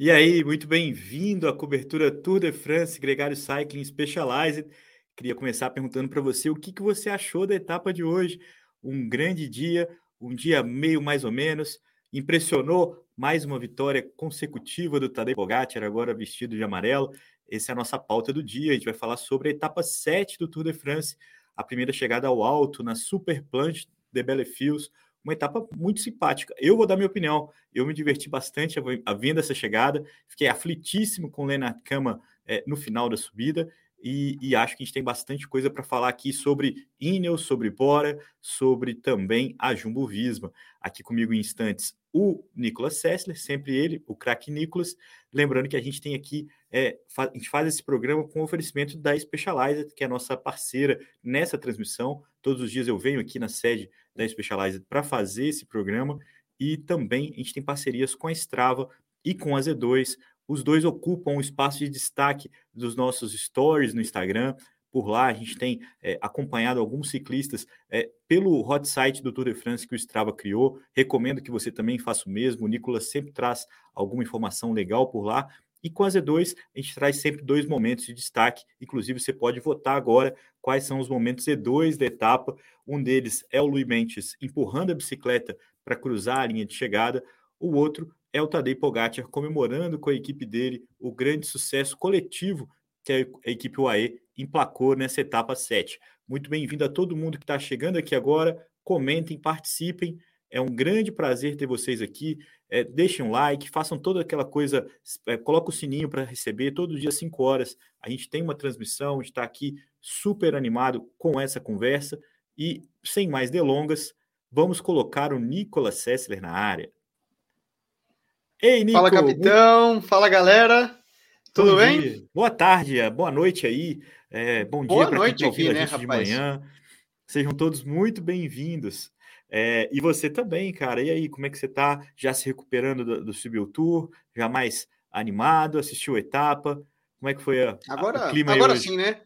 E aí, muito bem-vindo à cobertura Tour de France Gregário Cycling Specialized. Queria começar perguntando para você o que, que você achou da etapa de hoje. Um grande dia, um dia meio mais ou menos. Impressionou mais uma vitória consecutiva do Tadej Pogacar, agora vestido de amarelo. Essa é a nossa pauta do dia. A gente vai falar sobre a etapa 7 do Tour de France, a primeira chegada ao alto na Super Planche de Bellefils, uma etapa muito simpática. Eu vou dar minha opinião. Eu me diverti bastante vendo essa chegada. Fiquei aflitíssimo com o Lennart Kama é, no final da subida. E, e, acho que a gente tem bastante coisa para falar aqui sobre Ineos, sobre Bora, sobre também a Jumbo Visma. Aqui comigo em instantes o Nicolas Sessler, sempre ele, o craque Nicolas. Lembrando que a gente tem aqui, é, a gente faz esse programa com oferecimento da Specialized, que é a nossa parceira nessa transmissão. Todos os dias eu venho aqui na sede da Specialized para fazer esse programa e também a gente tem parcerias com a Strava e com a Z2. Os dois ocupam um espaço de destaque dos nossos stories no Instagram. Por lá, a gente tem é, acompanhado alguns ciclistas é, pelo hot site do Tour de France que o Strava criou. Recomendo que você também faça o mesmo. O Nicolas sempre traz alguma informação legal por lá. E com a Z2, a gente traz sempre dois momentos de destaque. Inclusive, você pode votar agora quais são os momentos Z2 da etapa. Um deles é o Luiz Mentes empurrando a bicicleta para cruzar a linha de chegada. O outro é o Tadej Pogacar comemorando com a equipe dele o grande sucesso coletivo que a equipe UAE emplacou nessa etapa 7. Muito bem-vindo a todo mundo que está chegando aqui agora. Comentem, participem. É um grande prazer ter vocês aqui. É, deixem um like, façam toda aquela coisa, é, coloca o sininho para receber. Todo dia, 5 horas, a gente tem uma transmissão, a gente está aqui super animado com essa conversa. E, sem mais delongas, vamos colocar o Nicolas Sessler na área. Ei, Nico! Fala, capitão! Fala, galera! Tudo bem? Dia. Boa tarde, boa noite aí. É, bom dia para quem está ouvindo né, de manhã. Sejam todos muito bem-vindos. É, e você também, cara. E aí, como é que você está? Já se recuperando do, do Subiu Tour? Já mais animado? Assistiu a etapa? Como é que foi a, agora, a, o clima Agora sim, né?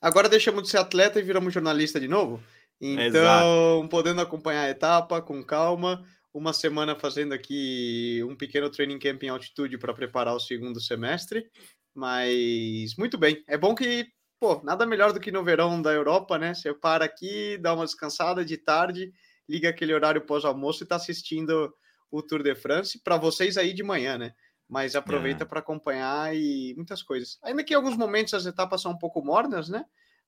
Agora deixamos de ser atleta e viramos jornalista de novo. Então, podendo acompanhar a etapa com calma. Uma semana fazendo aqui um pequeno training camp em altitude para preparar o segundo semestre. Mas muito bem. É bom que, pô, nada melhor do que no verão da Europa, né? Você para aqui, dá uma descansada de tarde liga aquele horário pós-almoço e está assistindo o Tour de France. Para vocês aí de manhã, né? Mas aproveita é. para acompanhar e muitas coisas. Ainda que em alguns momentos as etapas são um pouco mornas, né?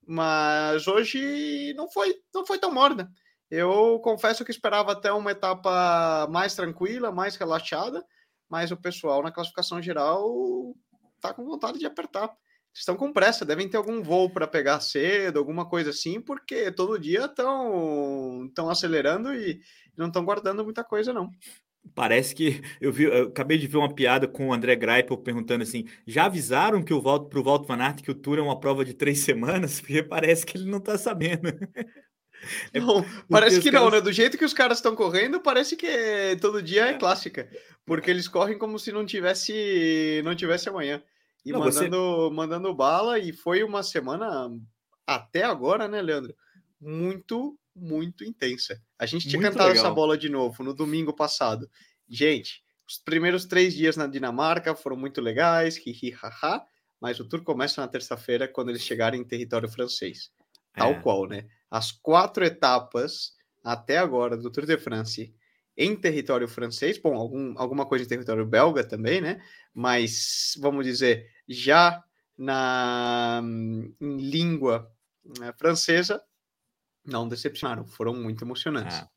Mas hoje não foi, não foi tão morna. Eu confesso que esperava até uma etapa mais tranquila, mais relaxada, mas o pessoal na classificação geral tá com vontade de apertar estão com pressa, devem ter algum voo para pegar cedo, alguma coisa assim, porque todo dia estão estão acelerando e não estão guardando muita coisa, não. Parece que eu vi, eu acabei de ver uma piada com o André Greipel perguntando assim: já avisaram que o Walter para o Walter Van Aert que o Tour é uma prova de três semanas? Porque parece que ele não está sabendo. É não, parece que caras... não, né? Do jeito que os caras estão correndo, parece que todo dia é clássica, porque eles correm como se não tivesse não tivesse amanhã e Não, mandando, você... mandando bala. E foi uma semana, até agora, né, Leandro? Muito, muito intensa. A gente tinha muito cantado legal. essa bola de novo no domingo passado. Gente, os primeiros três dias na Dinamarca foram muito legais, hi, haha, mas o tour começa na terça-feira quando eles chegarem em território francês. Tal é. qual, né? As quatro etapas até agora do Tour de France em território francês, bom, algum, alguma coisa em território belga também, né? Mas vamos dizer, já na em língua né, francesa, não decepcionaram, foram muito emocionantes. Ah,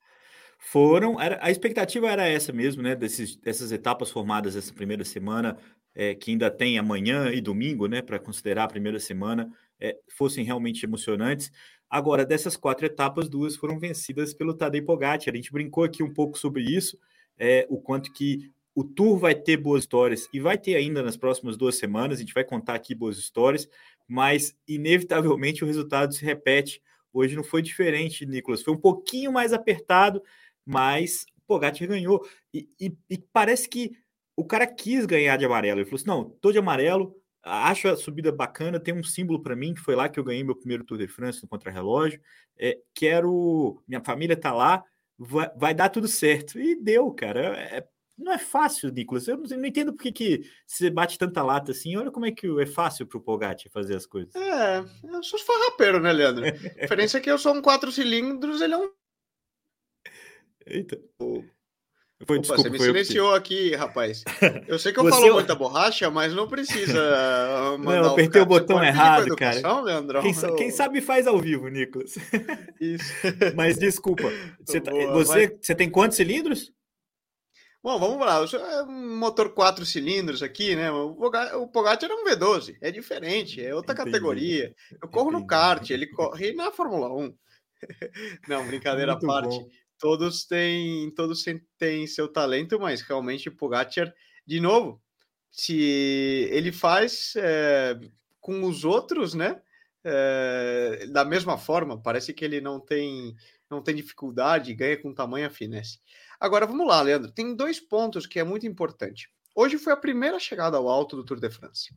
foram, era, a expectativa era essa mesmo, né? Desses, dessas etapas formadas essa primeira semana, é, que ainda tem amanhã e domingo, né? Para considerar a primeira semana, é, fossem realmente emocionantes. Agora, dessas quatro etapas, duas foram vencidas pelo Tadej Pogacar. A gente brincou aqui um pouco sobre isso, é, o quanto que o Tour vai ter boas histórias e vai ter ainda nas próximas duas semanas. A gente vai contar aqui boas histórias, mas inevitavelmente o resultado se repete. Hoje não foi diferente, Nicolas. Foi um pouquinho mais apertado, mas Pogacar ganhou. E, e, e, parece que o cara quis ganhar de amarelo. Ele falou assim: não, tô de amarelo, acho a subida bacana, tem um símbolo para mim, que foi lá que eu ganhei meu primeiro Tour de France no contrarrelógio. É, quero. Minha família tá lá, vai, vai dar tudo certo. E deu, cara. É, não é fácil, Nicolas. Eu não, não entendo por que, que você bate tanta lata assim. Olha como é que é fácil pro Pogatti fazer as coisas. É, eu sou farrapeiro, né, Leandro? A diferença é que eu sou um quatro cilindros, ele é um. Eita. Foi, Opa, desculpa, você me silenciou aqui, rapaz. Eu sei que eu você... falo muita borracha, mas não precisa. não, eu apertei o, o botão errado, cara. Quem, quem, sabe faz ao vivo, Nicolas. Isso. mas desculpa. Você, tá, Boa, você, mas... você tem quantos cilindros? Bom, vamos lá. É um motor quatro cilindros aqui, né? O Pogatti era um V12. É diferente, é outra Entendi. categoria. Eu corro Entendi. no kart, ele corre na Fórmula 1. Não, brincadeira à parte. Bom. Todos têm, todos têm seu talento, mas realmente o Pogacar, de novo, se ele faz é, com os outros, né? É, da mesma forma, parece que ele não tem, não tem dificuldade, ganha com tamanha finesse. Agora vamos lá, Leandro. Tem dois pontos que é muito importante. Hoje foi a primeira chegada ao alto do Tour de France.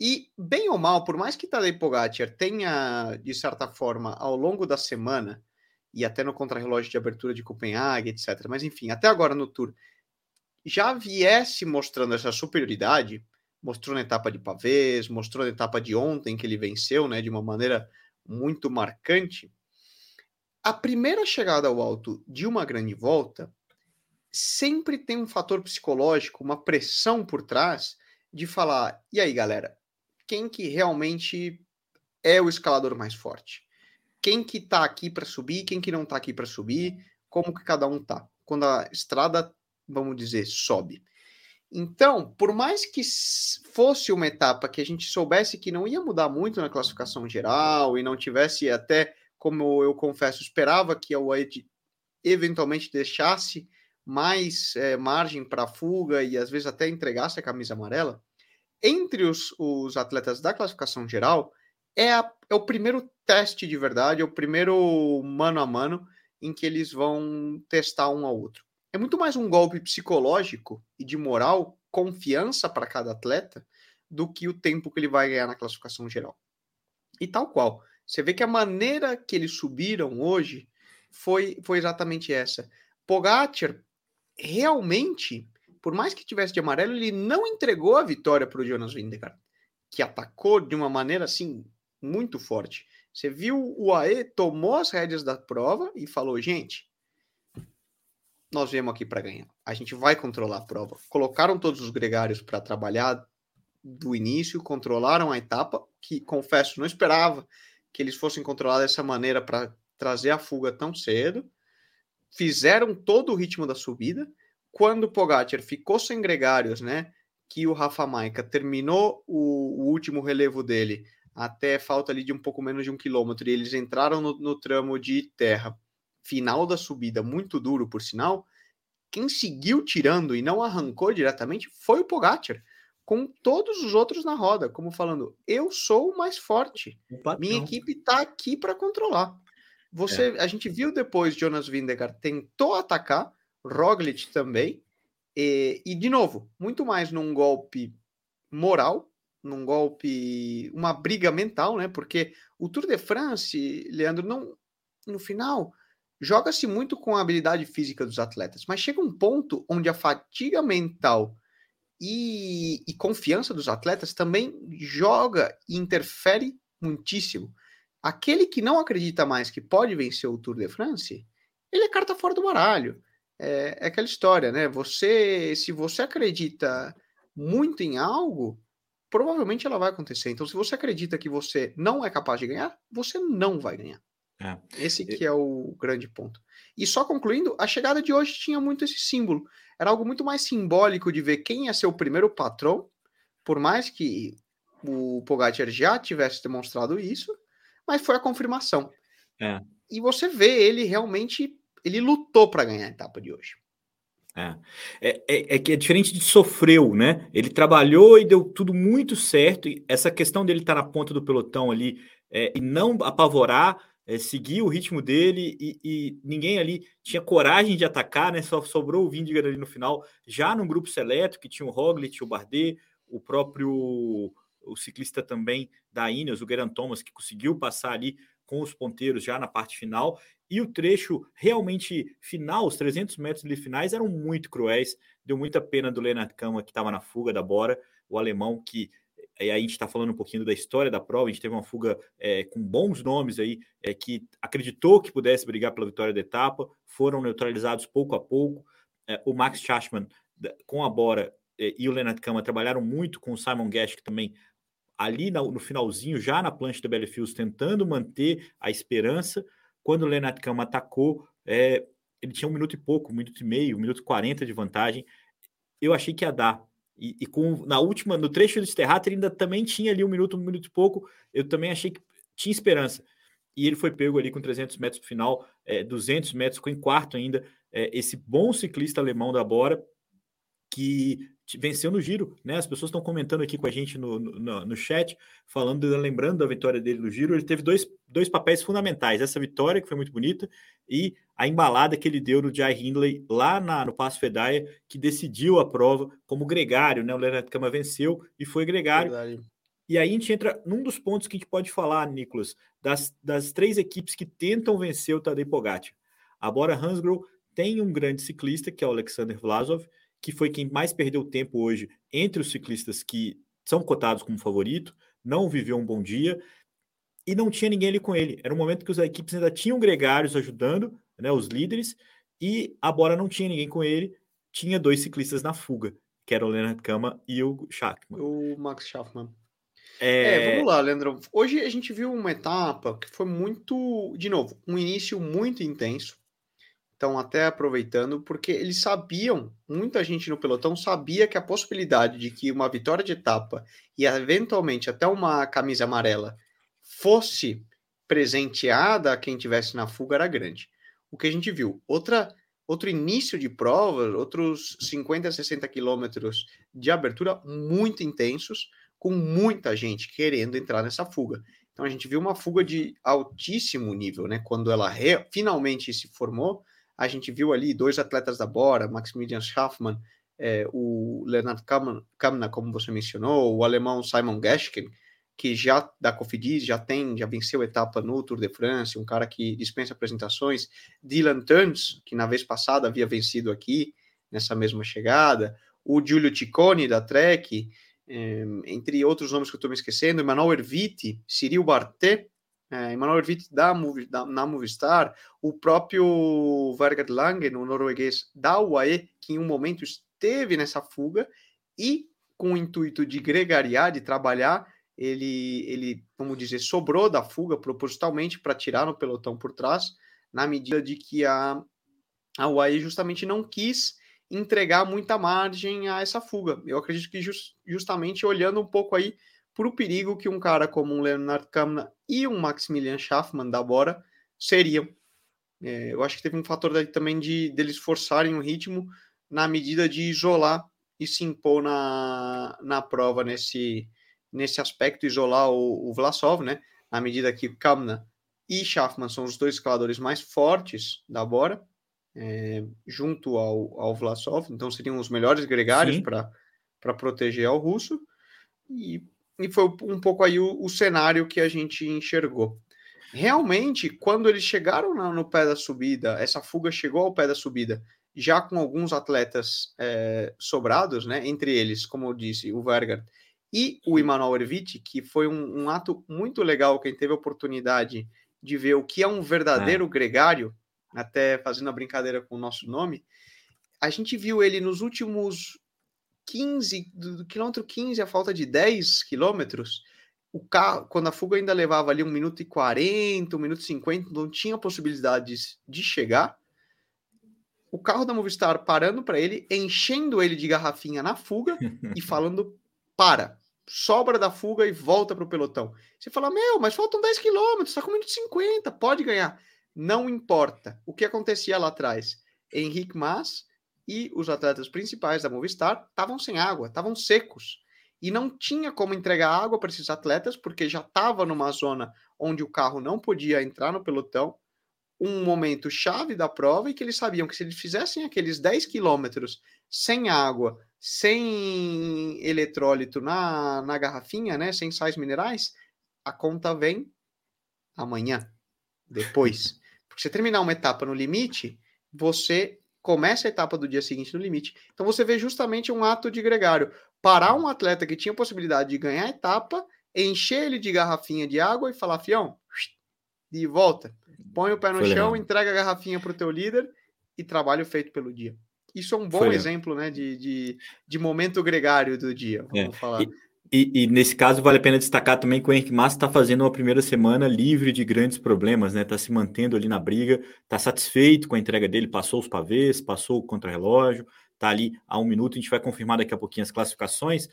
E, bem ou mal, por mais que Tadej Pogacar tenha, de certa forma, ao longo da semana, e até no contrarrelógio de abertura de Copenhague, etc., mas enfim, até agora no Tour, já viesse mostrando essa superioridade, mostrou na etapa de Pavês, mostrou na etapa de ontem que ele venceu, né, de uma maneira muito marcante, a primeira chegada ao alto de uma grande volta sempre tem um fator psicológico, uma pressão por trás de falar: e aí, galera, quem que realmente é o escalador mais forte? Quem que tá aqui para subir, quem que não tá aqui para subir, como que cada um tá? Quando a estrada, vamos dizer, sobe. Então, por mais que fosse uma etapa que a gente soubesse que não ia mudar muito na classificação geral e não tivesse até como eu confesso, esperava que a UAE eventualmente deixasse mais é, margem para fuga e às vezes até entregasse a camisa amarela, entre os, os atletas da classificação geral, é, a, é o primeiro teste de verdade, é o primeiro mano a mano em que eles vão testar um ao outro. É muito mais um golpe psicológico e de moral, confiança para cada atleta, do que o tempo que ele vai ganhar na classificação geral. E tal qual. Você vê que a maneira que eles subiram hoje foi, foi exatamente essa. Pogacar realmente, por mais que tivesse de amarelo, ele não entregou a vitória para o Jonas Vingegaard, que atacou de uma maneira assim muito forte. Você viu o AE tomou as rédeas da prova e falou: gente, nós viemos aqui para ganhar. A gente vai controlar a prova. Colocaram todos os gregários para trabalhar do início, controlaram a etapa, que confesso, não esperava que eles fossem controlar dessa maneira para trazer a fuga tão cedo. Fizeram todo o ritmo da subida. Quando o Pogacar ficou sem gregários, né? Que o Rafa Maica terminou o, o, último relevo dele até falta ali de um pouco menos de um quilômetro e eles entraram no, no tramo de terra final da subida, muito duro por sinal. Quem seguiu tirando e não arrancou diretamente foi o Pogacar com todos os outros na roda, como falando, eu sou o mais forte. Minha equipe está aqui para controlar. Você, é. a gente viu depois Jonas Vingegaard tentou atacar, Roglic também, e, e de novo, muito mais num golpe moral, num golpe, uma briga mental, né? Porque o Tour de France, Leandro, não, no final joga-se muito com a habilidade física dos atletas, mas chega um ponto onde a fatiga mental e, e confiança dos atletas também joga e interfere muitíssimo. Aquele que não acredita mais que pode vencer o Tour de France, ele é carta fora do baralho. É, é, aquela história, né? Você, se você acredita muito em algo, provavelmente ela vai acontecer. Então, se você acredita que você não é capaz de ganhar, você não vai ganhar. É. Esse que é o grande ponto. E só concluindo, a chegada de hoje tinha muito esse símbolo. Era algo muito mais simbólico de ver quem ia ser o primeiro patrão, por mais que o Pogacar já tivesse demonstrado isso, mas foi a confirmação. É. E você vê ele realmente, ele lutou para ganhar a etapa de hoje. É. É, é, é, que é diferente de sofreu, né? Ele trabalhou e deu tudo muito certo. E essa questão dele estar tá na ponta do pelotão ali é, e não apavorar, é, o ritmo dele e, e, ninguém ali tinha coragem de atacar, né? Só sobrou o Vindiger ali no final, já no grupo seleto, que tinha o Roglic, o Bardet, o próprio o ciclista também da Ineos, o Geraint Thomas, que conseguiu passar ali com os ponteiros já na parte final. E o trecho realmente final, os 300 metros ali finais, eram muito cruéis. Deu muita pena do Leonard Kama, que estava na fuga da Bora, o alemão que aí a gente está falando um pouquinho da história da prova, a gente teve uma fuga é, com bons nomes aí, é, que acreditou que pudesse brigar pela vitória da etapa, foram neutralizados pouco a pouco. É, o Max Schachmann, com a Bora e o Leonard Kama trabalharam muito com o Simon Gash, que também ali no, no finalzinho, já na plancha do Bellefields, tentando manter a esperança. Quando o Leonard Kama atacou, ele tinha um minuto e pouco, um minuto e meio, um minuto e quarenta de vantagem. Eu achei que ia dar. E, e, com na última, no trecho do Sterrat, ele ainda também tinha ali um minuto, um minuto e pouco. Eu também achei que tinha esperança. E ele foi pego ali com 300 metros no final, é, 200 metros, ficou em quarto ainda. É, esse bom ciclista alemão da Bora, que venceu no giro, né? As pessoas estão comentando aqui com a gente no, no, no, chat, falando, lembrando da vitória dele no giro. Ele teve dois, dois papéis fundamentais: essa vitória, que foi muito bonita, e a embalada que ele deu no Jai Hindley lá na, no Passo Fedaia, que decidiu a prova como gregário, né? O Leonardo Cama venceu e foi gregário. Verdade. E aí a gente entra num dos pontos que a gente pode falar, Nicolas, das, das três equipes que tentam vencer o Tadej Pogacar. A Bora Hansgrohe tem um grande ciclista, que é o Alexander Vlasov, que foi quem mais perdeu tempo hoje entre os ciclistas que são cotados como favorito, não viveu um bom dia e não tinha ninguém ali com ele. Era um momento que as equipes ainda tinham gregários ajudando, né, os líderes, e a Bora não tinha ninguém com ele, tinha dois ciclistas na fuga, que era o Leonard Kama e o Schachmann. O Max Schaffman. É... é... vamos lá, Leandro. Hoje a gente viu uma etapa que foi muito, de novo, um início muito intenso, estão até aproveitando, porque eles sabiam, muita gente no pelotão sabia que a possibilidade de que uma vitória de etapa e eventualmente até uma camisa amarela fosse presenteada a quem tivesse na fuga era grande. O que a gente viu, outra outro início de prova, outros 50, 60 quilômetros de abertura muito intensos, com muita gente querendo entrar nessa fuga. Então a gente viu uma fuga de altíssimo nível, né? Quando ela finalmente se formou, a gente viu ali dois atletas da Bora, Maximilian Schaffmann, é, o Leonard Kamna, como você mencionou, o alemão Simon Geschken, que já da Cofidis já tem, já venceu etapa no Tour de France, um cara que dispensa apresentações, Dylan Turns, que na vez passada havia vencido aqui nessa mesma chegada, o Giulio Ciccone da Trek, é, entre outros nomes que eu estou me esquecendo, Emmanuel Erviti, Cyril Bartet, é, Emmanuel Witt da, da, na Movistar, o próprio Vargas Lange, no norueguês da UAE, que em um momento esteve nessa fuga e com o intuito de gregariar, de trabalhar, ele, ele vamos dizer, sobrou da fuga propositalmente para tirar no pelotão por trás, na medida de que a, a UAE justamente não quis entregar muita margem a essa fuga. Eu acredito que just, justamente olhando um pouco aí para o perigo que um cara como um Leonard Kamna e um Maximilian Schaffmann da Bora seriam. É, eu acho que teve um fator daí também de deles forçarem o ritmo na medida de isolar e se impor na, na prova nesse, nesse aspecto, isolar o, o Vlasov, né? Na medida que Kamna e Schaffmann são os dois escaladores mais fortes da Bora, é, junto ao, ao Vlasov, então seriam os melhores gregários para proteger ao russo. E e foi um pouco aí o, o cenário que a gente enxergou. Realmente, quando eles chegaram no, no, pé da subida, essa fuga chegou ao pé da subida, já com alguns atletas é, sobrados, né? Entre eles, como eu disse, o Vergard e o Emmanuel Erviti, que foi um, um, ato muito legal. Quem teve a oportunidade de ver o que é um verdadeiro é. gregário, até fazendo a brincadeira com o nosso nome, a gente viu ele nos últimos 15, do, quilômetro 15 a falta de 10 quilômetros, o carro, quando a fuga ainda levava ali 1 minuto e 40, 1 minuto e 50, não tinha possibilidades de chegar. O carro da Movistar parando para ele, enchendo ele de garrafinha na fuga e falando: para, sobra da fuga e volta para o pelotão. Você fala: meu, mas faltam 10 quilômetros, está com 1 minuto e 50, pode ganhar. Não importa. O que acontecia lá atrás? Henrique Mas e os atletas principais da Movistar estavam sem água, estavam secos. E não tinha como entregar água para esses atletas, porque já estava numa zona onde o carro não podia entrar no pelotão, um momento chave da prova, e que eles sabiam que se eles fizessem aqueles 10 quilômetros sem água, sem eletrólito na, na garrafinha, né, sem sais minerais, a conta vem amanhã, depois. Porque você terminar uma etapa no limite, você começa a etapa do dia seguinte no limite. Então você vê justamente um ato de gregário. Parar um atleta que tinha possibilidade de ganhar a etapa, encher ele de garrafinha de água e falar, fião, de volta. Põe o pé no Foi chão, legal. entrega a garrafinha para o teu líder e trabalho feito pelo dia. Isso é um bom Foi exemplo né, de, de, de, momento gregário do dia, vamos é. falar. E, e, e, nesse caso vale a pena destacar também que o Henrique Massa está fazendo uma primeira semana livre de grandes problemas, né? Está se mantendo ali na briga, está satisfeito com a entrega dele, passou os pavês, passou o contra-relógio, está ali a um minuto. A gente vai confirmar daqui a pouquinho as classificações,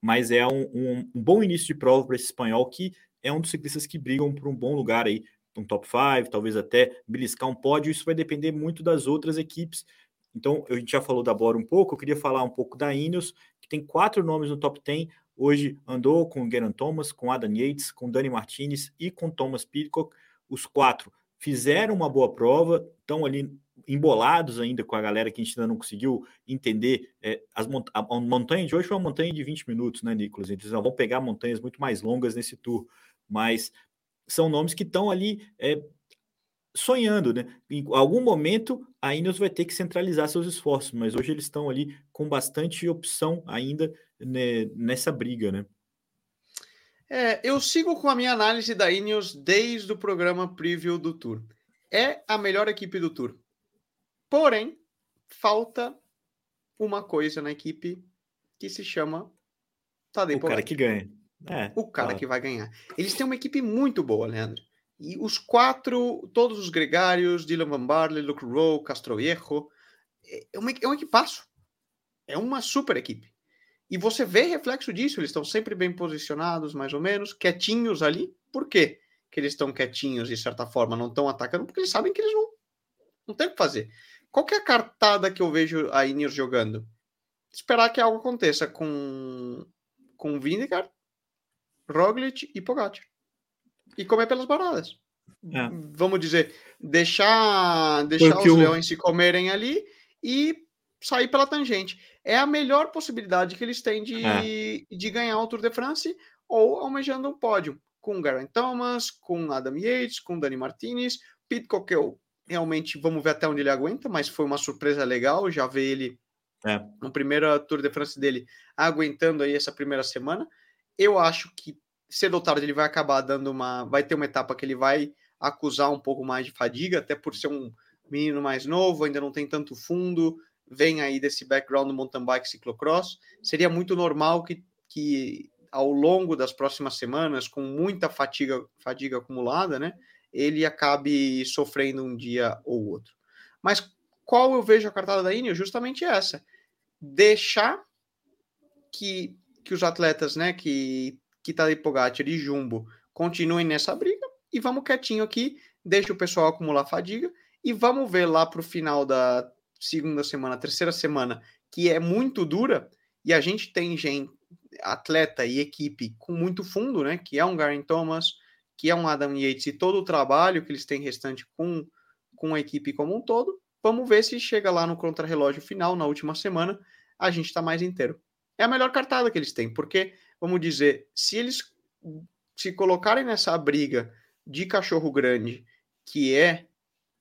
mas é um, um, um bom início de prova para esse espanhol que é um dos ciclistas que brigam por um bom lugar aí, um top 5, talvez até beliscar um pódio. Isso vai depender muito das outras equipes. Então, a gente já falou da Bora um pouco, eu queria falar um pouco da Ineos, que tem quatro nomes no top 10, Hoje andou com o Geraint Thomas, com Adam Yates, com Dani Martinez e com Thomas Pitcock. Os quatro fizeram uma boa prova, estão ali embolados ainda com a galera que a gente ainda não conseguiu entender. É, as mont a, montanha de hoje foi uma montanha de 20 minutos, né, Nicolas? Eles vão pegar montanhas muito mais longas nesse tour, mas são nomes que estão ali é, sonhando, né? Em algum momento a Ineos vai ter que centralizar seus esforços, mas hoje eles estão ali com bastante opção ainda né, nessa briga, né? É, eu sigo com a minha análise da Ineos desde o programa preview do Tour. É a melhor equipe do Tour. Porém, falta uma coisa na equipe que se chama Tadej O cara que ganha. É, o cara que vai ganhar. Eles têm uma equipe muito boa, Leandro. E os quatro, todos os gregários, Dylan Van Barley, Luke Rowe, Castro Viejo, é, uma, é um equipaço. É uma super equipe. E você vê reflexo disso, eles estão sempre bem posicionados, mais ou menos, quietinhos ali. Por quê que eles estão quietinhos, de certa forma, não estão atacando? Porque eles sabem que eles não, não têm o que fazer. Qual que é a cartada que eu vejo a Ineos jogando? Esperar que algo aconteça com, com Vindegar, Roglic e Pogacar e comer pelas baradas. É. Vamos dizer, deixar, deixar Porque os o... leões se comerem ali e sair pela tangente. É a melhor possibilidade que eles têm de, é. de ganhar o Tour de France ou almejando um pódio com Geraint Thomas, com Adam Yates, com Dani Martinez, Pitcock eu realmente vamos ver até onde ele aguenta, mas foi uma surpresa legal já ver ele é. no primeiro Tour de France dele aguentando aí essa primeira semana. Eu acho que cedo ou tarde ele vai acabar dando uma. Vai ter uma etapa que ele vai acusar um pouco mais de fadiga, até por ser um menino mais novo, ainda não tem tanto fundo, vem aí desse background do mountain bike ciclocross. Seria muito normal que, que ao longo das próximas semanas, com muita fatiga, fadiga acumulada, né, ele acabe sofrendo um dia ou outro. Mas qual eu vejo a cartada da Ineos? Justamente essa. Deixar que, que os atletas né, que que Tadej Pogacar e Jumbo continuem nessa briga e vamos quietinho aqui, deixa o pessoal acumular fadiga e vamos ver lá para o final da segunda semana, terceira semana, que é muito dura e a gente tem gente, atleta e equipe com muito fundo, né? Que é um Garen Thomas, que é um Adam Yates e todo o trabalho que eles têm restante com, com a equipe como um todo. Vamos ver se chega lá no contrarrelógio final, na última semana, a gente está mais inteiro. É a melhor cartada que eles têm, porque vamos dizer, se eles se colocarem nessa briga de cachorro grande, que é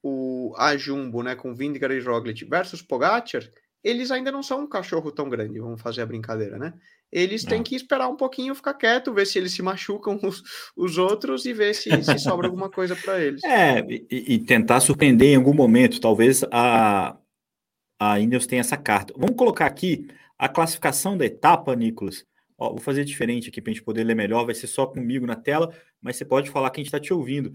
o a Jumbo, né, com Vindicar e Roglic versus Pogacar, eles ainda não são um cachorro tão grande, vamos fazer a brincadeira, né? Eles têm que esperar um pouquinho, ficar quieto, ver se eles se machucam os, os outros e ver se, se sobra alguma coisa para eles. É, e, e, tentar surpreender em algum momento. Talvez a, a Ineos tenha essa carta. Vamos colocar aqui a classificação da etapa, Nicolas, Ó, vou fazer diferente aqui para a gente poder ler melhor, vai ser só comigo na tela, mas você pode falar que a gente está te ouvindo.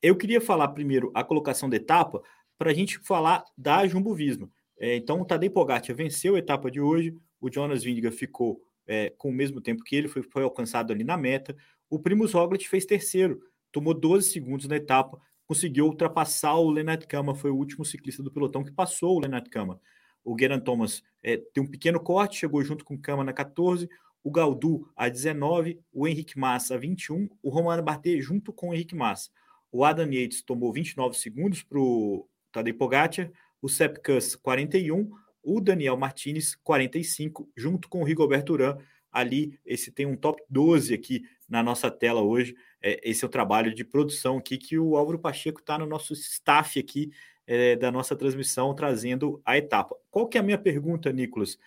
Eu queria falar primeiro a colocação da etapa para a gente falar da Jumbo Visma. É, então, o Tadej Pogacar venceu a etapa de hoje, o Jonas Vindiga ficou é, com o mesmo tempo que ele, foi, foi alcançado ali na meta. O Primus Roglic fez terceiro, tomou 12 segundos na etapa, conseguiu ultrapassar o Lennart Kama, foi o último ciclista do pelotão que passou o Lennart Kama. o Geran Thomas é, tem um pequeno corte, chegou junto com o Kama na 14, o Galdu a 19, o Henrique Massa a 21, o Romano Bardet junto com o Henrique Massa. O Adam Yates tomou 29 segundos para o Tadej Pogacar, o Sepp Kuss 41, o Daniel Martinez 45, junto com o Rigoberto Urán. Ali, esse tem um top 12 aqui na nossa tela hoje. É, esse é o trabalho de produção aqui que o Álvaro Pacheco está no nosso staff aqui é, da nossa transmissão, trazendo a etapa. Qual que é a minha pergunta, Nicolas?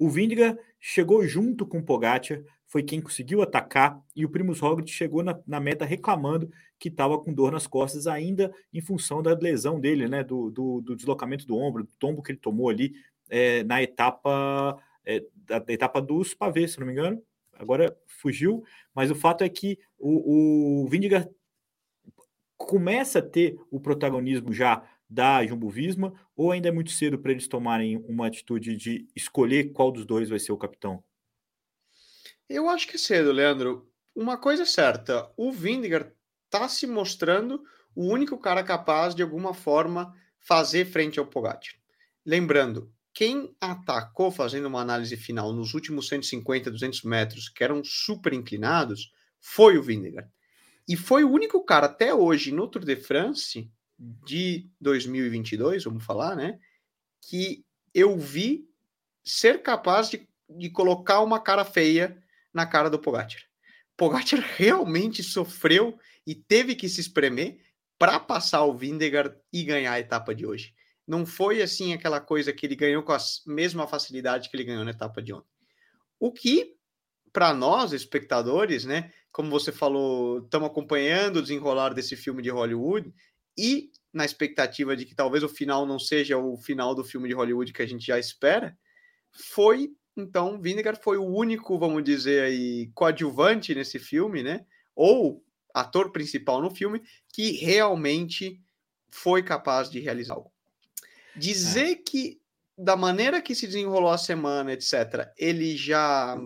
O Vindiga chegou junto com o Pogacar, foi quem conseguiu atacar, e o Primus Roglic chegou na, na meta reclamando que estava com dor nas costas, ainda em função da lesão dele, né? Do, do, do deslocamento do ombro, do tombo que ele tomou ali é, na etapa é, da, da, etapa dos pavês, se não me engano. Agora fugiu, mas o fato é que o, o Vindiga começa a ter o protagonismo já da Jumbo Visma, ou ainda é muito cedo para eles tomarem uma atitude de escolher qual dos dois vai ser o capitão? Eu acho que é cedo, Leandro. Uma coisa é certa, o Vindigar está se mostrando o único cara capaz de alguma forma fazer frente ao Pogacar. Lembrando, quem atacou fazendo uma análise final nos últimos 150, 200 metros, que eram super inclinados, foi o Vindigar. E foi o único cara até hoje no Tour de France de 2022, vamos falar, né? Que eu vi ser capaz de, de colocar uma cara feia na cara do Pogacar. Pogacar realmente sofreu e teve que se espremer para passar o Vindegar e ganhar a etapa de hoje. Não foi assim aquela coisa que ele ganhou com a mesma facilidade que ele ganhou na etapa de ontem. O que, para nós, espectadores, né, como você falou, estamos acompanhando o desenrolar desse filme de Hollywood, e na expectativa de que talvez o final não seja o final do filme de Hollywood que a gente já espera, foi então Vinegar foi o único, vamos dizer aí, coadjuvante nesse filme, né? Ou ator principal no filme que realmente foi capaz de realizar algo. Dizer é. que da maneira que se desenrolou a semana, etc, ele já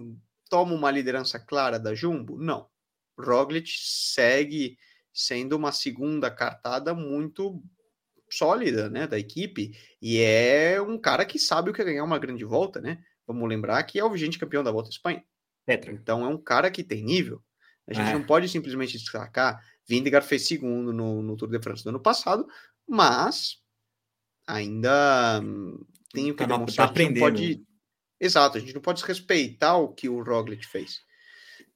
toma uma liderança clara da Jumbo? Não. Roglic segue sendo uma segunda cartada muito sólida, né, da equipe, e é um cara que sabe o que é ganhar uma grande volta, né? Vamos lembrar que é o vigente campeão da Volta à Espanha. Petra. Então é um cara que tem nível. A gente é. não pode simplesmente destacar. Vindegar fez segundo no, no Tour de France do ano passado, mas ainda tem o que tá, demonstrar. Tá aprendendo. Pode... Exato, a gente não pode respeitar o que o Roglic fez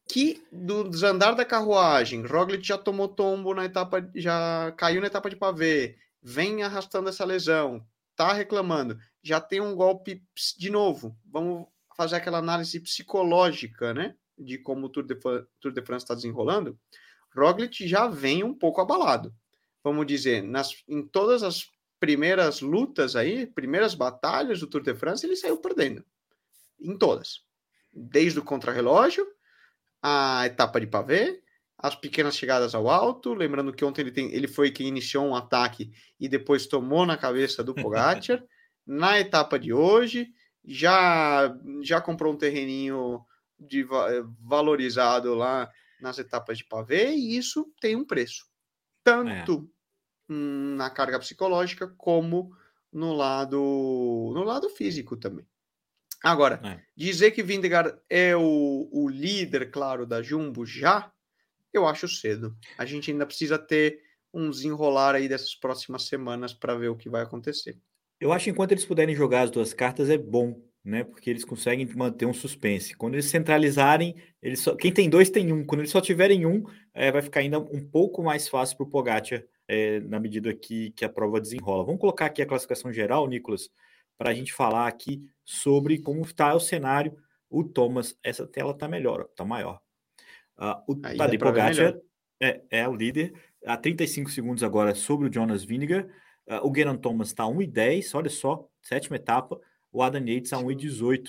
que do desandar da carruagem, Roglic já tomou tombo na etapa, já caiu na etapa de pavê, vem arrastando essa lesão, tá reclamando, já tem um golpe de novo. Vamos fazer aquela análise psicológica, né, de como o Tour de, Tour de France está desenrolando. Roglic já vem um pouco abalado. Vamos dizer, nas, em todas as primeiras lutas aí, primeiras batalhas do Tour de France, ele saiu perdendo. Em todas. Desde o contrarrelógio a etapa de pavê, as pequenas chegadas ao alto. Lembrando que ontem ele, tem, ele foi quem iniciou um ataque e depois tomou na cabeça do Pogacar. na etapa de hoje, já, já comprou um terreninho de, valorizado lá nas etapas de pavê e isso tem um preço. Tanto é. na carga psicológica como no lado no lado físico também. Agora, é. dizer que Vindegar é o, o líder, claro, da Jumbo já, eu acho cedo. A gente ainda precisa ter um desenrolar aí dessas próximas semanas para ver o que vai acontecer. Eu acho que enquanto eles puderem jogar as duas cartas é bom, né? Porque eles conseguem manter um suspense. Quando eles centralizarem, eles só... quem tem dois tem um. Quando eles só tiverem um, é, vai ficar ainda um pouco mais fácil para o Pogacar é, na medida que, que a prova desenrola. Vamos colocar aqui a classificação geral, Nicolas, para a gente falar aqui sobre como está o cenário. O Thomas, essa tela está melhor, está maior. Uh, o Tadej Pogacar é, é, o líder, a 35 segundos agora sobre o Jonas Vinegar. Uh, o Geran Thomas está a 1,10, olha só, sétima etapa. O Adam Yates a 1,18.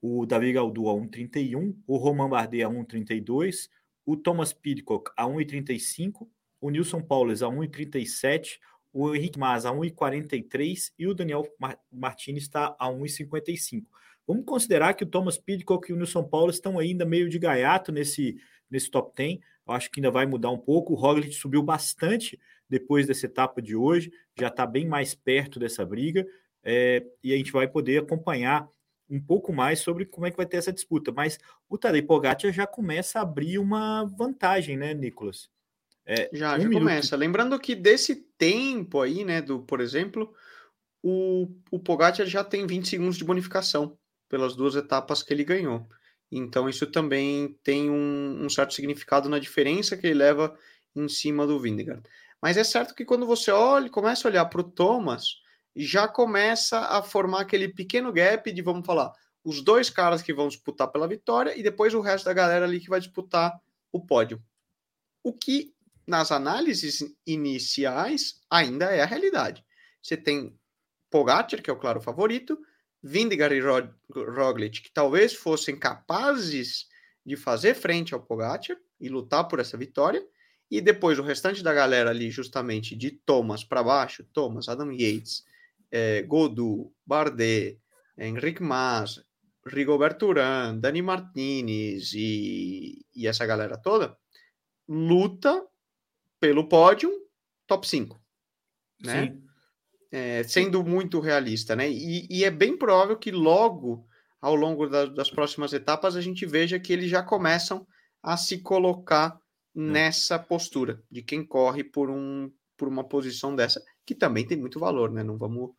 O Davi Galdu a 1,31. O Roman Bardet a 1,32. O Thomas Pidcock a 1,35. O Nilson Paules a 1,37 o Henrique Mas a 1,43 e o Daniel Martins está a 1,55. Vamos considerar que o Thomas Pidcock e o Nilson Paulo estão ainda meio de gaiato nesse, nesse top 10. Eu acho que ainda vai mudar um pouco. O Roglic subiu bastante depois dessa etapa de hoje, já está bem mais perto dessa briga. é, e a gente vai poder acompanhar um pouco mais sobre como é que vai ter essa disputa. Mas o Tadej Pogacar já começa a abrir uma vantagem, né, Nicolas? É, já, um já começa. Lembrando que desse tempo aí, né, do, por exemplo, o, o Pogacar já tem 20 segundos de bonificação pelas duas etapas que ele ganhou. Então isso também tem um, um certo significado na diferença que ele leva em cima do Vingegaard. Mas é certo que quando você olha, começa a olhar para o Thomas, já começa a formar aquele pequeno gap de, vamos falar, os dois caras que vão disputar pela vitória e depois o resto da galera ali que vai disputar o pódio. O que, nas análises iniciais, ainda é a realidade. Você tem Pogacar, que é o claro favorito, Vingegaard e Roglic, que talvez fossem capazes de fazer frente ao Pogacar e lutar por essa vitória, e depois o restante da galera ali, justamente de Thomas para baixo, Thomas, Adam Yates, é, Godu, Bardet, Henrique Mas, Rigoberto Urán, Dani Martinez e, e essa galera toda, luta pelo pódio top 5. Né? É, sendo muito realista, né? E, e, é bem provável que logo, ao longo da, das próximas etapas, a gente veja que eles já começam a se colocar hum. nessa postura de quem corre por, um, por uma posição dessa, que também tem muito valor, né? Não vamos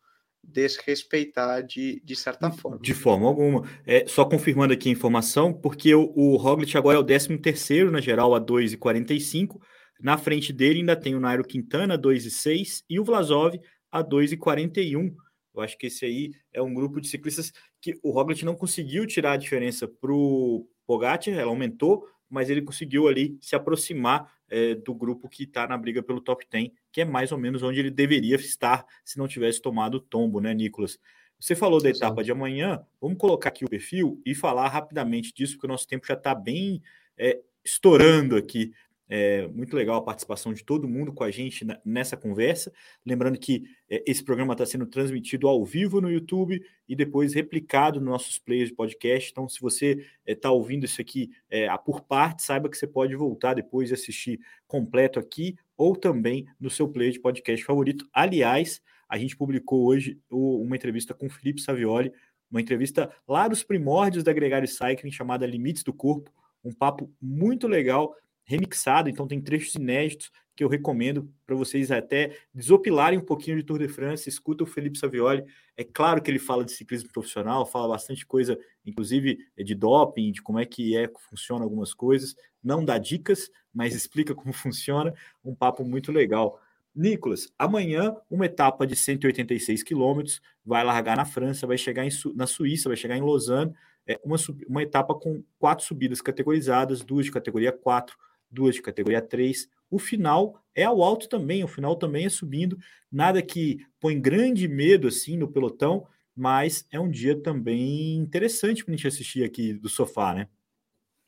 desrespeitar de, de certa forma. De forma alguma. É, só confirmando aqui a informação, porque o, o Roglic agora é o 13 terceiro na geral, a 2,45. Na frente dele ainda tem o Nairo Quintana, 2,6, e o Vlasov a 2,41. Eu acho que esse aí é um grupo de ciclistas que o Roglic não conseguiu tirar a diferença para o Pogacar, ela aumentou, mas ele conseguiu ali se aproximar é, do grupo que está na briga pelo top 10, que é mais ou menos onde ele deveria estar se não tivesse tomado o tombo, né, Nicolas? Você falou da etapa de amanhã, vamos colocar aqui o perfil e falar rapidamente disso, porque o nosso tempo já está bem é, estourando aqui. É muito legal a participação de todo mundo com a gente nessa conversa. Lembrando que é, esse programa está sendo transmitido ao vivo no YouTube e depois replicado nos nossos players de podcast. Então, se você está é, ouvindo isso aqui é, por parte, saiba que você pode voltar depois e assistir completo aqui ou também no seu player de podcast favorito. Aliás, a gente publicou hoje uma entrevista com o Felipe Savioli, uma entrevista lá dos primórdios da Gregário Cycling chamada Limites do Corpo. Um papo muito legal remixado, então tem trechos inéditos que eu recomendo para vocês até desopilarem um pouquinho de Tour de France, escuta o Felipe Savioli, é claro que ele fala de ciclismo profissional, fala bastante coisa, inclusive é, de doping, de como é que é, funciona algumas coisas, não dá dicas, mas explica como funciona, um papo muito legal. Nicolas, amanhã uma etapa de 186 quilômetros, vai largar na França, vai chegar em, na Suíça, vai chegar em Lausanne, é uma, uma etapa com quatro subidas categorizadas, duas de categoria 4, duas de categoria 3. O final é ao alto também, o final também é subindo, nada que põe grande medo assim no pelotão, mas é um dia também interessante para a gente assistir aqui do sofá, né?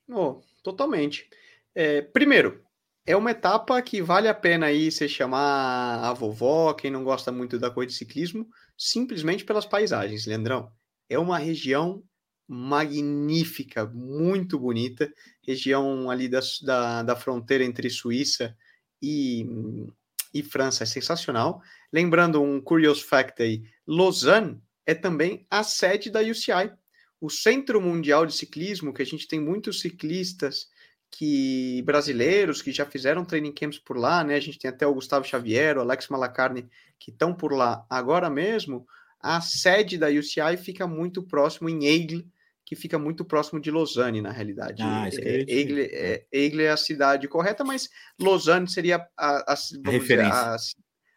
Oh, totalmente. É, primeiro, é uma etapa que vale a pena aí você chamar a vovó, quem não gosta muito da coisa de ciclismo, simplesmente pelas paisagens, Leandrão. É uma região magnífica, muito bonita, região ali da, da, da fronteira entre Suíça e, e França, é sensacional. Lembrando um curious fact aí, Lausanne é também a sede da UCI, o Centro Mundial de Ciclismo, que a gente tem muitos ciclistas que brasileiros que já fizeram training camps por lá, né? A gente tem até o Gustavo Xavier, o Alex Malacarne, que estão por lá agora mesmo. A sede da UCI fica muito próximo em Aigle, que fica muito próximo de Lausanne, na realidade. Ah, é, Aigle, é, Aigle é a cidade correta, mas Lausanne seria a, a, referência. A,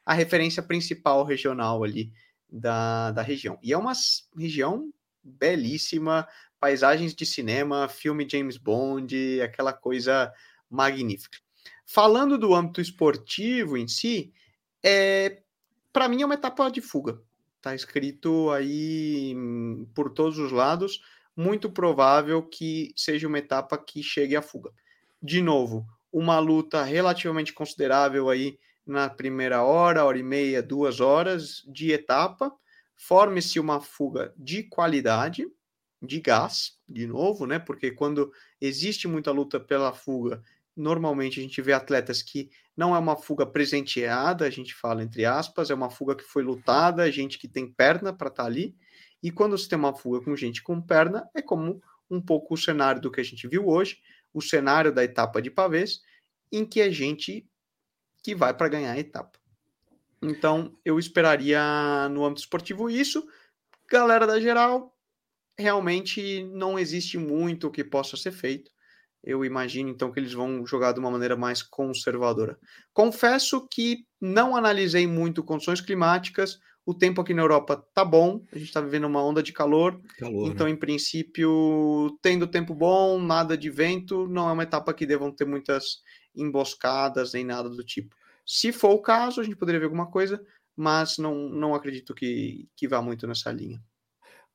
a, referência principal regional ali da, da região. E é uma região belíssima, paisagens de cinema, filme James Bond, aquela coisa magnífica. Falando do âmbito esportivo em si, é, para mim é uma etapa de fuga. Tá escrito aí hum, por todos os lados muito provável que seja uma etapa que chegue à fuga. De novo, uma luta relativamente considerável aí na primeira hora, hora e meia, duas horas de etapa. Forme-se uma fuga de qualidade, de gás, de novo, né? Porque quando existe muita luta pela fuga, Normalmente a gente vê atletas que não é uma fuga presenteada, a gente fala entre aspas, é uma fuga que foi lutada, gente que tem perna para estar tá ali. E quando você tem uma fuga com gente com perna, é como um pouco o cenário do que a gente viu hoje, o cenário da etapa de pavês, em que é gente que vai para ganhar a etapa. Então, eu esperaria no âmbito esportivo isso. Galera da geral, realmente não existe muito que possa ser feito. Eu imagino então que eles vão jogar de uma maneira mais conservadora. Confesso que não analisei muito condições climáticas. O tempo aqui na Europa tá bom, a gente está vivendo uma onda de calor. calor então, né? em princípio, tendo tempo bom, nada de vento, não é uma etapa que devam ter muitas emboscadas nem nada do tipo. Se for o caso, a gente poderia ver alguma coisa, mas não, não acredito que, que vá muito nessa linha.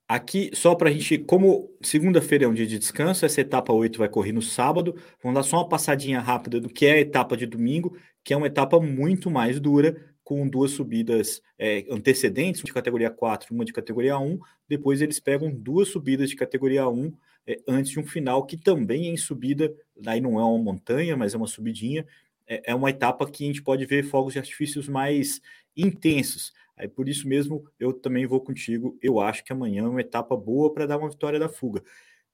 Aqui, só para a gente, como segunda-feira é um dia de descanso, essa etapa 8 vai correr no sábado. Vamos dar só uma passadinha rápida do que é a etapa de domingo, que é uma etapa muito mais dura, com duas subidas é, antecedentes, uma de categoria 4 uma de categoria 1. Depois eles pegam duas subidas de categoria 1 é, antes de um final, que também é em subida, aí não é uma montanha, mas é uma subidinha. É, é uma etapa que a gente pode ver fogos de artifícios mais intensos. Aí por isso mesmo eu também vou contigo. Eu acho que amanhã é uma etapa boa para dar uma vitória da fuga.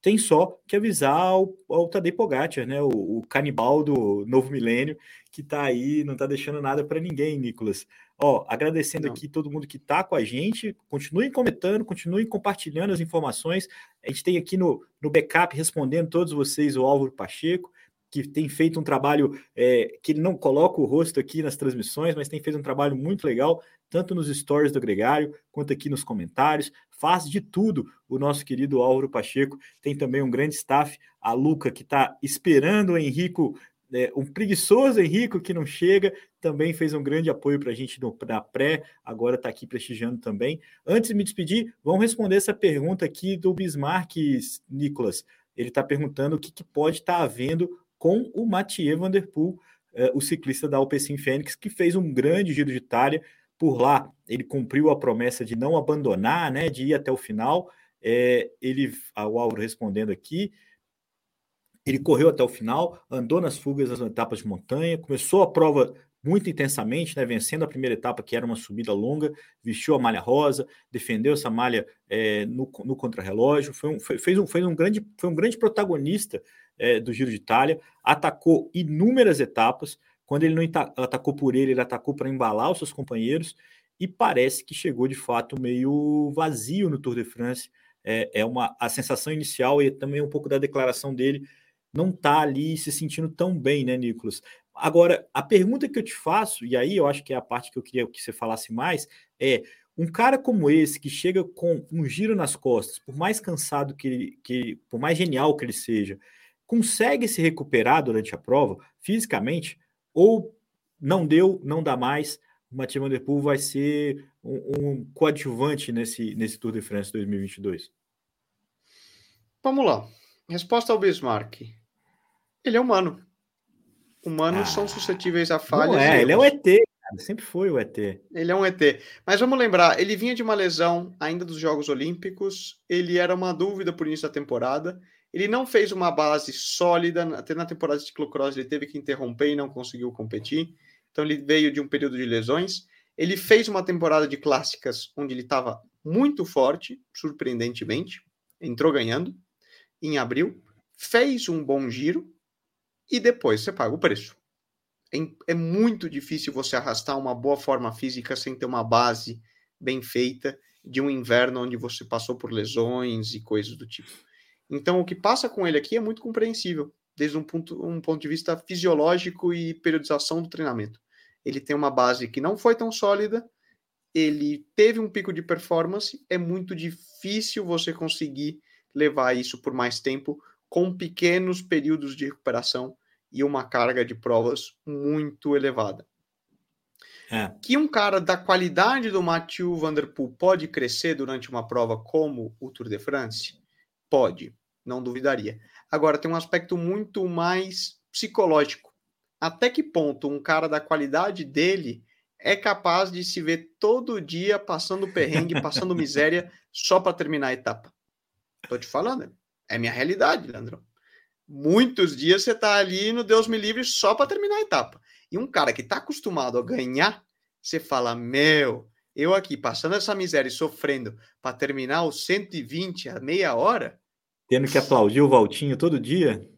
Tem só que avisar o, o Tadej Pogacar, né? O, o, canibal do novo milênio, que está aí, não está deixando nada para ninguém, Nicolas. Ó, agradecendo não. aqui todo mundo que está com a gente. Continuem comentando, continuem compartilhando as informações. A gente tem aqui no, no backup respondendo todos vocês o Álvaro Pacheco que tem feito um trabalho é, que ele não coloca o rosto aqui nas transmissões, mas tem feito um trabalho muito legal, tanto nos stories do Gregário, quanto aqui nos comentários. Faz de tudo o nosso querido Álvaro Pacheco. Tem também um grande staff, a Luca, que está esperando o Henrico, é, um preguiçoso Henrico que não chega, também fez um grande apoio para a gente no, na pré, agora está aqui prestigiando também. Antes de me despedir, vamos responder essa pergunta aqui do Bismarck, Nicolas. Ele está perguntando o que, que pode estar tá havendo com o Mathieu Van Der Poel, eh, o ciclista da Alpecin Fênix, que fez um grande giro de Itália. Por lá, ele cumpriu a promessa de não abandonar, né, de ir até o final. É, ele, o Auro respondendo aqui, ele correu até o final, andou nas fugas das etapas de montanha, começou a prova muito intensamente, né, vencendo a primeira etapa, que era uma subida longa, vestiu a malha rosa, defendeu essa malha é, no, no contrarrelógio, foi um, foi, fez um, fez um grande, foi um grande protagonista é, do Giro de Itália, atacou inúmeras etapas. Quando ele não atacou por ele, ele atacou para embalar os seus companheiros e parece que chegou de fato meio vazio no Tour de France. É, é uma a sensação inicial e também um pouco da declaração dele não tá ali se sentindo tão bem, né, Nicolas? Agora, a pergunta que eu te faço, e aí eu acho que é a parte que eu queria que você falasse mais, é um cara como esse que chega com um giro nas costas, por mais cansado que ele, que por mais genial que ele seja, consegue se recuperar durante a prova fisicamente ou não deu, não dá mais. O Mathieu Van Der Poel vai ser um, um coadjuvante nesse, nesse Tour de France 2022? Vamos lá. Resposta ao Bismarck. Ele é humano. Humanos ah, são suscetíveis a falhas. É, ele é um ET, cara. Sempre foi o ET. Ele é um ET. Mas vamos lembrar, ele vinha de uma lesão ainda dos Jogos Olímpicos. Ele era uma dúvida por início da temporada. Ele não fez uma base sólida, até na temporada de ciclocross ele teve que interromper e não conseguiu competir. Então ele veio de um período de lesões. Ele fez uma temporada de clássicas onde ele estava muito forte, surpreendentemente, entrou ganhando em abril, fez um bom giro e depois você paga o preço. É, é muito difícil você arrastar uma boa forma física sem ter uma base bem feita de um inverno onde você passou por lesões e coisas do tipo. Então, o que passa com ele aqui é muito compreensível, desde um ponto, um ponto de vista fisiológico e periodização do treinamento. Ele tem uma base que não foi tão sólida, ele teve um pico de performance, é muito difícil você conseguir levar isso por mais tempo com pequenos períodos de recuperação e uma carga de provas muito elevada. É. Que um cara da qualidade do Mathieu Van Der Poel pode crescer durante uma prova como o Tour de France? Pode, não duvidaria. Agora, tem um aspecto muito mais psicológico. Até que ponto um cara da qualidade dele é capaz de se ver todo dia passando perrengue, passando miséria, só para terminar a etapa? Tô te falando, é minha realidade, Leandro. Muitos dias você tá ali no Deus me livre só para terminar a etapa. E um cara que tá acostumado a ganhar, você fala: Meu, eu aqui passando essa miséria e sofrendo para terminar os 120 a meia hora. Tendo que aplaudir o Valtinho todo dia?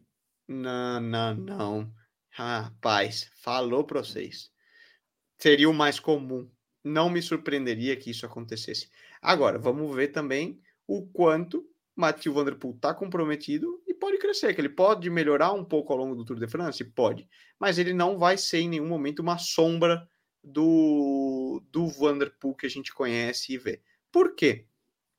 Não, não, não. Rapaz, falou para vocês. Seria o mais comum. Não me surpreenderia que isso acontecesse. Agora, vamos ver também o quanto Mathieu Van Der Poel está comprometido e pode crescer, que ele pode melhorar um pouco ao longo do Tour de France, pode, mas ele não vai ser em nenhum momento uma sombra do, do Van Der Poel que a gente conhece e vê. Por quê?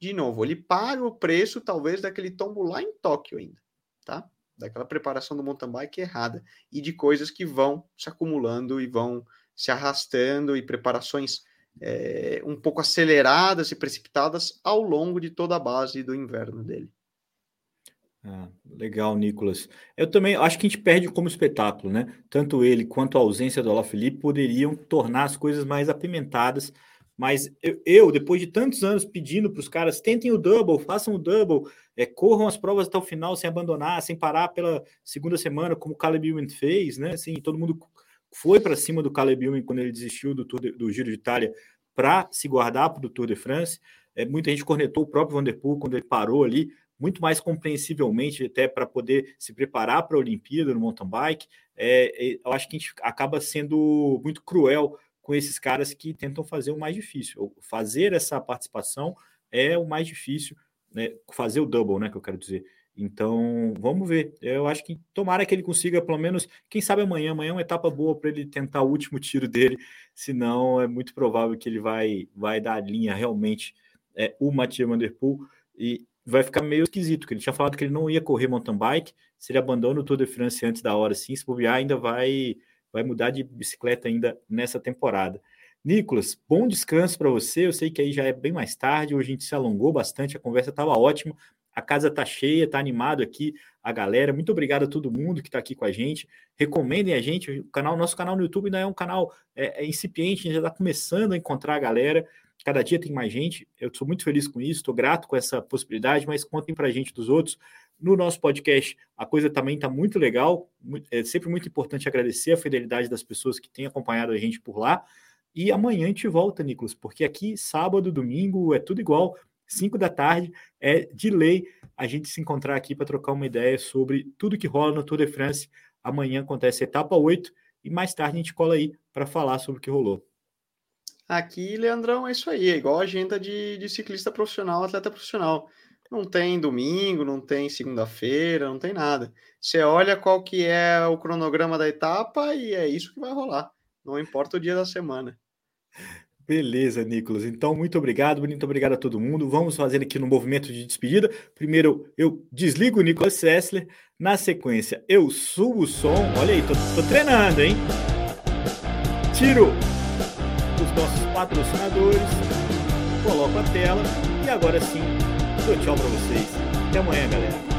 De novo, ele paga o preço talvez daquele tombo lá em Tóquio ainda, tá? Daquela preparação do mountain bike errada e de coisas que vão se acumulando e vão se arrastando e preparações é, um pouco aceleradas e precipitadas ao longo de toda a base do inverno dele. Ah, legal, Nicolas. Eu também acho que a gente perde como espetáculo, né? Tanto ele quanto a ausência do Alaphilippe poderiam tornar as coisas mais apimentadas. Mas eu, eu depois de tantos anos pedindo para os caras, tentem o double, façam o double, é, corram as provas até o final sem abandonar, sem parar pela segunda semana, como o Caleb Ewan fez, né? Assim, todo mundo foi para cima do Caleb Ewan quando ele desistiu do, de, do Giro de Itália para se guardar para o Tour de France. É, muita gente cornetou o próprio Van Der Poel quando ele parou ali, muito mais compreensivelmente até para poder se preparar para a Olimpíada no mountain bike. É, é, eu acho que a gente acaba sendo muito cruel com esses caras que tentam fazer o mais difícil. Fazer essa participação é o mais difícil, né? fazer o double, né, que eu quero dizer. Então, vamos ver. Eu acho que tomara que ele consiga, pelo menos, quem sabe amanhã. Amanhã é uma etapa boa para ele tentar o último tiro dele, senão é muito provável que ele vai, vai dar a linha realmente é, o Mathieu Van Der Poel e vai ficar meio esquisito, porque ele tinha falado que ele não ia correr mountain bike, se ele abandona o Tour de France antes da hora, sim, se bobear, ainda vai, vai mudar de bicicleta ainda nessa temporada. Nicolas, bom descanso para você. Eu sei que aí já é bem mais tarde, hoje a gente se alongou bastante, a conversa estava ótima, a casa tá cheia, tá animado aqui a galera. Muito obrigado a todo mundo que está aqui com a gente. Recomendem a gente. O canal, nosso canal no YouTube ainda é um canal é, é incipiente, a gente já está começando a encontrar a galera. Cada dia tem mais gente. Eu sou muito feliz com isso, estou grato com essa possibilidade, mas contem para a gente dos outros. No nosso podcast, a coisa também está muito legal. É sempre muito importante agradecer a fidelidade das pessoas que têm acompanhado a gente por lá. E amanhã a gente volta, Nicolas, porque aqui, sábado, domingo, é tudo igual. 5 da tarde, é de lei a gente se encontrar aqui para trocar uma ideia sobre tudo que rola no Tour de France. Amanhã acontece a etapa 8 e mais tarde a gente cola aí para falar sobre o que rolou. Aqui, Leandrão, é isso aí, é igual a agenda de, de ciclista profissional, atleta profissional. Não tem domingo, não tem segunda-feira, não tem nada. Você olha qual que é o cronograma da etapa e é isso que vai rolar. Não importa o dia da semana. Beleza, Nicolas. Então, muito obrigado, muito obrigado a todo mundo. Vamos fazer aqui no movimento de despedida. Primeiro, eu desligo o Nicolas Sessler. Na sequência, eu subo o som. Olha aí, tô, tô treinando, hein? Tiro os nossos patrocinadores, coloco a tela e agora sim, dou tchau para vocês. Até amanhã, galera.